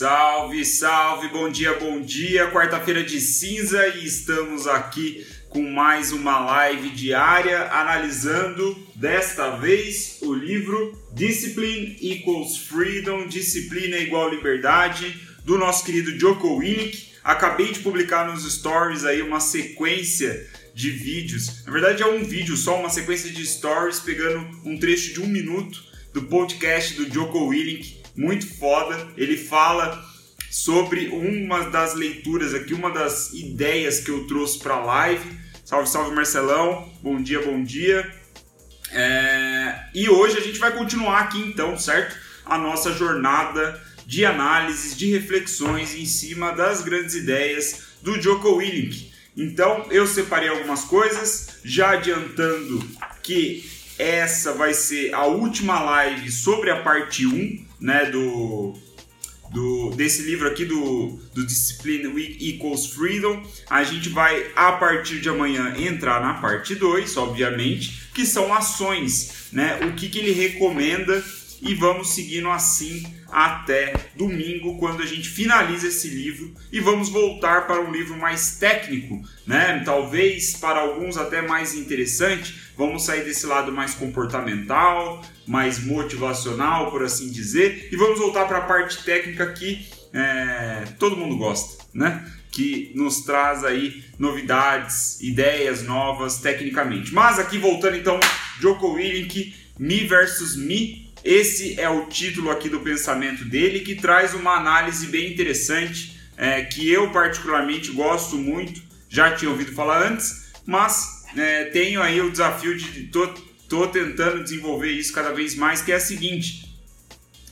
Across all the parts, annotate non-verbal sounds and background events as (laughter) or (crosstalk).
Salve, salve, bom dia, bom dia. Quarta-feira de cinza e estamos aqui com mais uma live diária analisando desta vez o livro Discipline Equals Freedom, Disciplina é igual liberdade, do nosso querido Joko Willink. Acabei de publicar nos stories aí uma sequência de vídeos. Na verdade é um vídeo só, uma sequência de stories pegando um trecho de um minuto do podcast do Joko Willink muito foda. Ele fala sobre uma das leituras aqui, uma das ideias que eu trouxe para a live. Salve, salve Marcelão, bom dia, bom dia. É... E hoje a gente vai continuar aqui então, certo? A nossa jornada de análises, de reflexões em cima das grandes ideias do Joko Willink. Então eu separei algumas coisas, já adiantando que essa vai ser a última live sobre a parte 1 né, do, do, desse livro aqui do, do Discipline Equals Freedom. A gente vai, a partir de amanhã, entrar na parte 2, obviamente, que são ações, né? O que, que ele recomenda e vamos seguindo assim até domingo, quando a gente finaliza esse livro e vamos voltar para um livro mais técnico, né? Talvez para alguns até mais interessante. Vamos sair desse lado mais comportamental, mais motivacional, por assim dizer, e vamos voltar para a parte técnica que é, todo mundo gosta, né? Que nos traz aí novidades, ideias novas tecnicamente. Mas aqui voltando então, Joko Willink, Me versus Me, esse é o título aqui do pensamento dele, que traz uma análise bem interessante, é, que eu particularmente gosto muito, já tinha ouvido falar antes, mas é, tenho aí o desafio de tô, tô tentando desenvolver isso cada vez mais, que é a seguinte.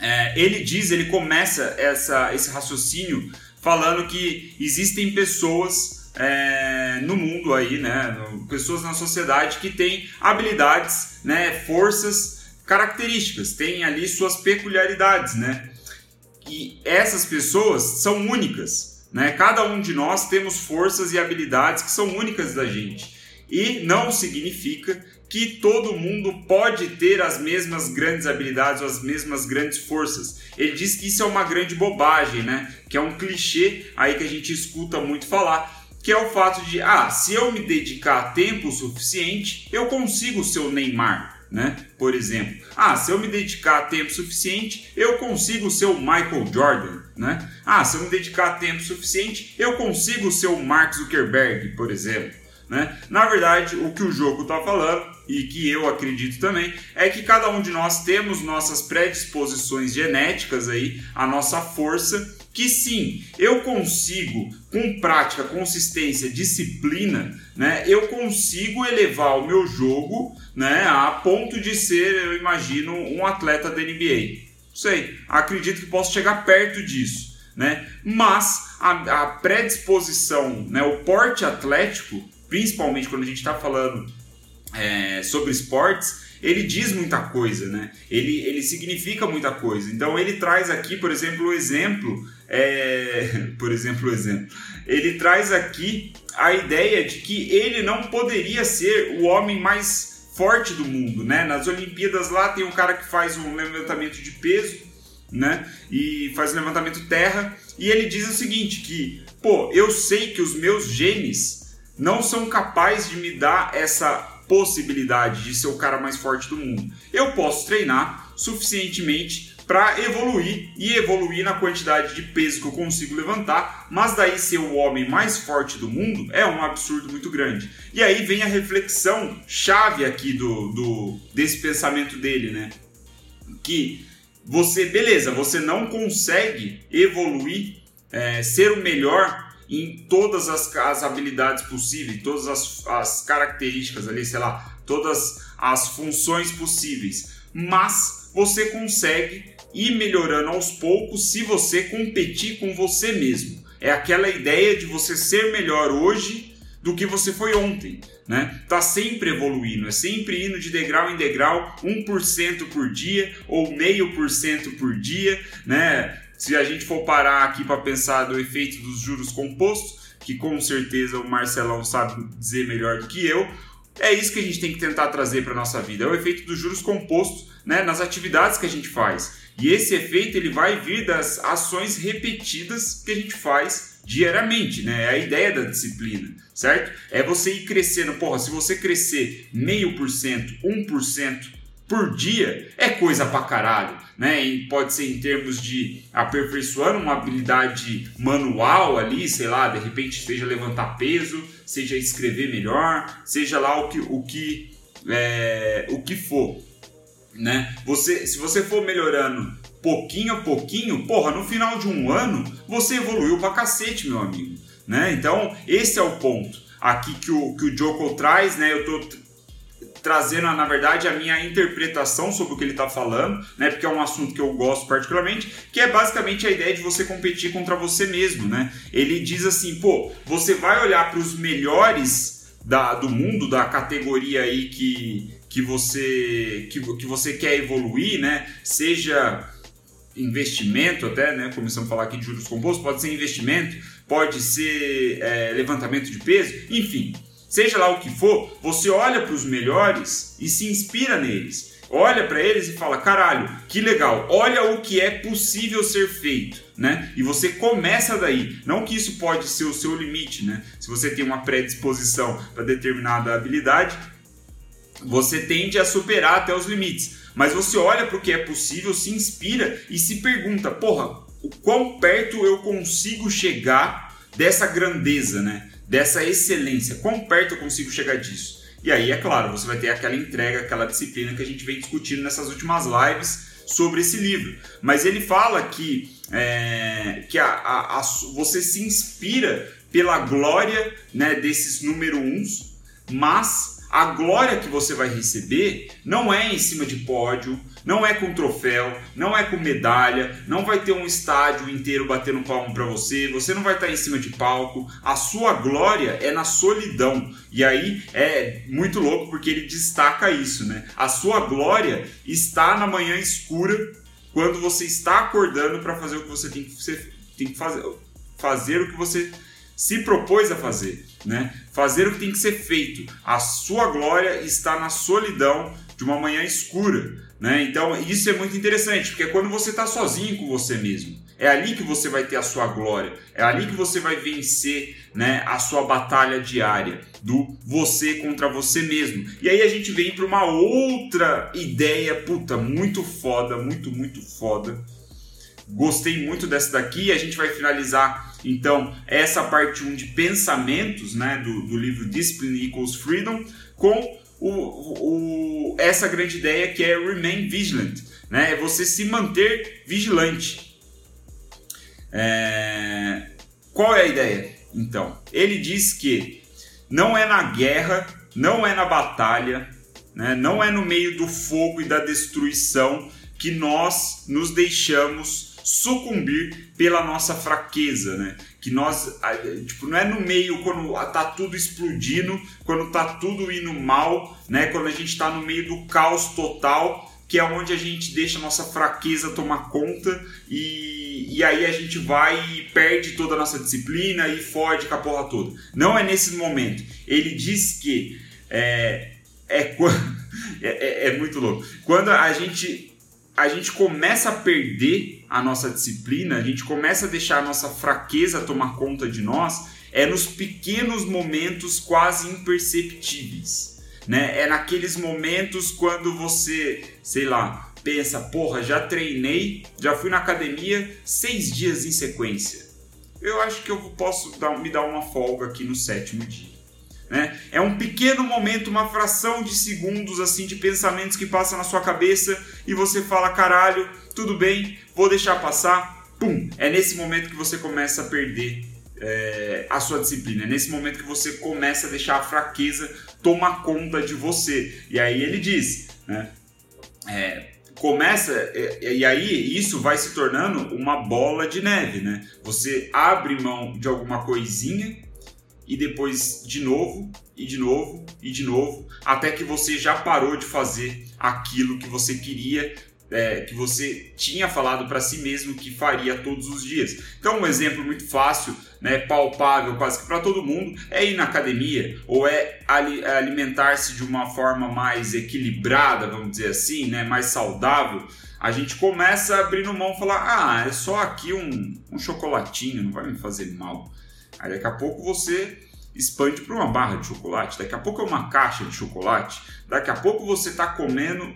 É, ele diz, ele começa essa, esse raciocínio falando que existem pessoas é, no mundo aí, né, pessoas na sociedade que têm habilidades, né, forças características, têm ali suas peculiaridades, né? E essas pessoas são únicas, né? Cada um de nós temos forças e habilidades que são únicas da gente. E não significa que todo mundo pode ter as mesmas grandes habilidades ou as mesmas grandes forças. Ele diz que isso é uma grande bobagem, né? Que é um clichê aí que a gente escuta muito falar, que é o fato de, ah, se eu me dedicar tempo suficiente, eu consigo ser o Neymar né? Por exemplo, ah, se eu me dedicar tempo suficiente, eu consigo ser o Michael Jordan, né? Ah, se eu me dedicar tempo suficiente, eu consigo ser o Mark Zuckerberg, por exemplo, né? Na verdade, o que o jogo está falando e que eu acredito também é que cada um de nós temos nossas predisposições genéticas aí, a nossa força que sim, eu consigo, com prática, consistência, disciplina, né, eu consigo elevar o meu jogo né, a ponto de ser, eu imagino, um atleta da NBA. Sei, acredito que posso chegar perto disso. Né? Mas a, a predisposição, né, o porte atlético, principalmente quando a gente está falando é, sobre esportes, ele diz muita coisa, né? Ele, ele significa muita coisa. Então ele traz aqui, por exemplo, o exemplo, é... (laughs) por exemplo, o exemplo. Ele traz aqui a ideia de que ele não poderia ser o homem mais forte do mundo, né? Nas Olimpíadas lá tem um cara que faz um levantamento de peso, né? E faz um levantamento terra e ele diz o seguinte que, pô, eu sei que os meus genes não são capazes de me dar essa possibilidade de ser o cara mais forte do mundo. Eu posso treinar suficientemente para evoluir e evoluir na quantidade de peso que eu consigo levantar, mas daí ser o homem mais forte do mundo é um absurdo muito grande. E aí vem a reflexão chave aqui do, do desse pensamento dele, né? Que você, beleza, você não consegue evoluir, é, ser o melhor em todas as, as habilidades possíveis, todas as, as características ali, sei lá, todas as funções possíveis. Mas você consegue ir melhorando aos poucos se você competir com você mesmo. É aquela ideia de você ser melhor hoje do que você foi ontem, né? Tá sempre evoluindo, é sempre indo de degrau em degrau, 1% por dia ou meio por cento por dia, né? Se a gente for parar aqui para pensar do efeito dos juros compostos, que com certeza o Marcelão sabe dizer melhor do que eu, É isso que a gente tem que tentar trazer para nossa vida, é o efeito dos juros compostos né, nas atividades que a gente faz. E esse efeito ele vai vir das ações repetidas que a gente faz diariamente, né? É a ideia da disciplina, certo? É você ir crescendo. Porra, se você crescer meio por cento, um por cento por dia, é coisa pra caralho, né? E pode ser em termos de aperfeiçoando uma habilidade manual ali, sei lá, de repente seja levantar peso, seja escrever melhor, seja lá o que, o que, é, o que for né? Você, se você for melhorando pouquinho a pouquinho, porra, no final de um ano você evoluiu pra cacete, meu amigo, né? Então, esse é o ponto aqui que o, que o Joko traz, né? Eu tô trazendo, na verdade, a minha interpretação sobre o que ele está falando, né? Porque é um assunto que eu gosto particularmente, que é basicamente a ideia de você competir contra você mesmo, né? Ele diz assim, pô, você vai olhar para os melhores da, do mundo, da categoria aí que, que você que, que você quer evoluir, né? Seja investimento até, né? Começamos a falar aqui de juros compostos, pode ser investimento, pode ser é, levantamento de peso, enfim, seja lá o que for, você olha para os melhores e se inspira neles. Olha para eles e fala: caralho, que legal, olha o que é possível ser feito, né? E você começa daí. Não que isso pode ser o seu limite, né? Se você tem uma predisposição para determinada habilidade, você tende a superar até os limites. Mas você olha para o que é possível, se inspira e se pergunta: porra, o quão perto eu consigo chegar dessa grandeza, né? Dessa excelência? Quão perto eu consigo chegar disso? E aí, é claro, você vai ter aquela entrega, aquela disciplina que a gente vem discutindo nessas últimas lives sobre esse livro. Mas ele fala que, é, que a, a, a, você se inspira pela glória né, desses número uns, mas a glória que você vai receber não é em cima de pódio, não é com troféu, não é com medalha, não vai ter um estádio inteiro batendo palmo para você, você não vai estar em cima de palco. A sua glória é na solidão. E aí é muito louco porque ele destaca isso, né? A sua glória está na manhã escura, quando você está acordando para fazer o que você tem que, tem que fazer, fazer o que você se propôs a fazer, né? Fazer o que tem que ser feito. A sua glória está na solidão de uma manhã escura, né? Então isso é muito interessante, porque é quando você está sozinho com você mesmo. É ali que você vai ter a sua glória, é ali que você vai vencer né, a sua batalha diária do você contra você mesmo. E aí a gente vem para uma outra ideia, puta, muito foda, muito, muito foda. Gostei muito dessa daqui. A gente vai finalizar então, essa parte 1 de pensamentos né, do, do livro Discipline Equals Freedom, com o, o, essa grande ideia que é Remain Vigilant, né, é você se manter vigilante. É... Qual é a ideia? Então, ele diz que não é na guerra, não é na batalha, né, não é no meio do fogo e da destruição que nós nos deixamos sucumbir pela nossa fraqueza, né? Que nós, tipo, não é no meio quando tá tudo explodindo, quando tá tudo indo mal, né? Quando a gente tá no meio do caos total, que é onde a gente deixa a nossa fraqueza tomar conta e, e aí a gente vai e perde toda a nossa disciplina e fode com a porra toda. Não é nesse momento. Ele diz que é, é, (laughs) é, é, é muito louco. Quando a gente a gente começa a perder a nossa disciplina, a gente começa a deixar a nossa fraqueza tomar conta de nós, é nos pequenos momentos quase imperceptíveis. Né? É naqueles momentos quando você, sei lá, pensa, porra, já treinei, já fui na academia seis dias em sequência. Eu acho que eu posso dar, me dar uma folga aqui no sétimo dia. Né? É um pequeno momento, uma fração de segundos assim de pensamentos que passam na sua cabeça e você fala: caralho, tudo bem, vou deixar passar. Pum! É nesse momento que você começa a perder é, a sua disciplina. É nesse momento que você começa a deixar a fraqueza tomar conta de você. E aí ele diz, né? É, começa e aí isso vai se tornando uma bola de neve, né? Você abre mão de alguma coisinha e depois de novo, e de novo, e de novo, até que você já parou de fazer aquilo que você queria é, que você tinha falado para si mesmo que faria todos os dias. Então, um exemplo muito fácil, né, palpável quase que para todo mundo, é ir na academia ou é alimentar-se de uma forma mais equilibrada, vamos dizer assim, né, mais saudável. A gente começa abrindo mão falar: ah, é só aqui um, um chocolatinho, não vai me fazer mal. Aí daqui a pouco você expande para uma barra de chocolate, daqui a pouco é uma caixa de chocolate, daqui a pouco você está comendo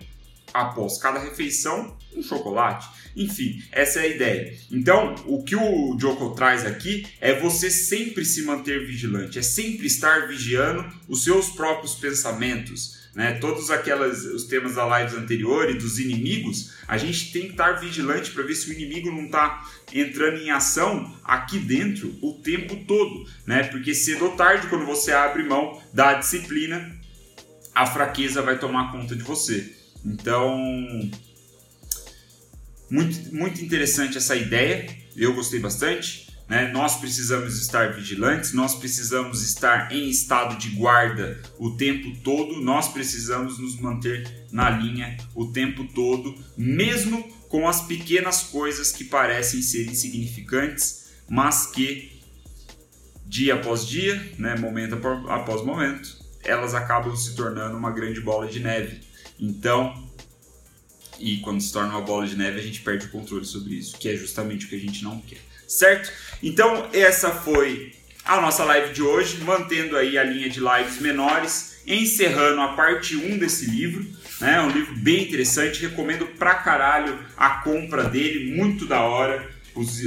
após cada refeição um chocolate. Enfim, essa é a ideia. Então, o que o Joko traz aqui é você sempre se manter vigilante, é sempre estar vigiando os seus próprios pensamentos. Né? Todos aquelas, os temas da live anteriores, dos inimigos, a gente tem que estar vigilante para ver se o inimigo não está entrando em ação aqui dentro o tempo todo. Né? Porque cedo ou tarde, quando você abre mão da disciplina, a fraqueza vai tomar conta de você. Então, muito, muito interessante essa ideia, eu gostei bastante. Né? Nós precisamos estar vigilantes, nós precisamos estar em estado de guarda o tempo todo, nós precisamos nos manter na linha o tempo todo, mesmo com as pequenas coisas que parecem ser insignificantes, mas que dia após dia, né, momento após momento, elas acabam se tornando uma grande bola de neve. Então, e quando se torna uma bola de neve, a gente perde o controle sobre isso, que é justamente o que a gente não quer. Certo? Então, essa foi a nossa live de hoje, mantendo aí a linha de lives menores, encerrando a parte 1 desse livro. Né? É um livro bem interessante, recomendo pra caralho a compra dele, muito da hora. Os,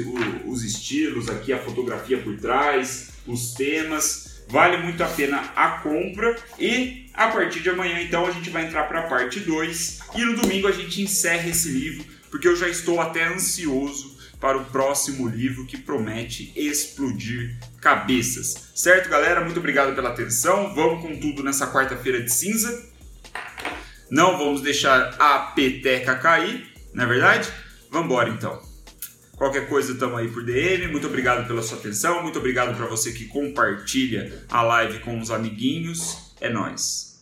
os estilos aqui, a fotografia por trás, os temas. Vale muito a pena a compra e a partir de amanhã, então, a gente vai entrar para a parte 2 e no domingo a gente encerra esse livro, porque eu já estou até ansioso para o próximo livro que promete explodir cabeças. Certo, galera? Muito obrigado pela atenção. Vamos com tudo nessa quarta-feira de cinza. Não vamos deixar a peteca cair, não é verdade? Vamos embora então. Qualquer coisa, estamos aí por DM. Muito obrigado pela sua atenção. Muito obrigado para você que compartilha a live com os amiguinhos. É nós.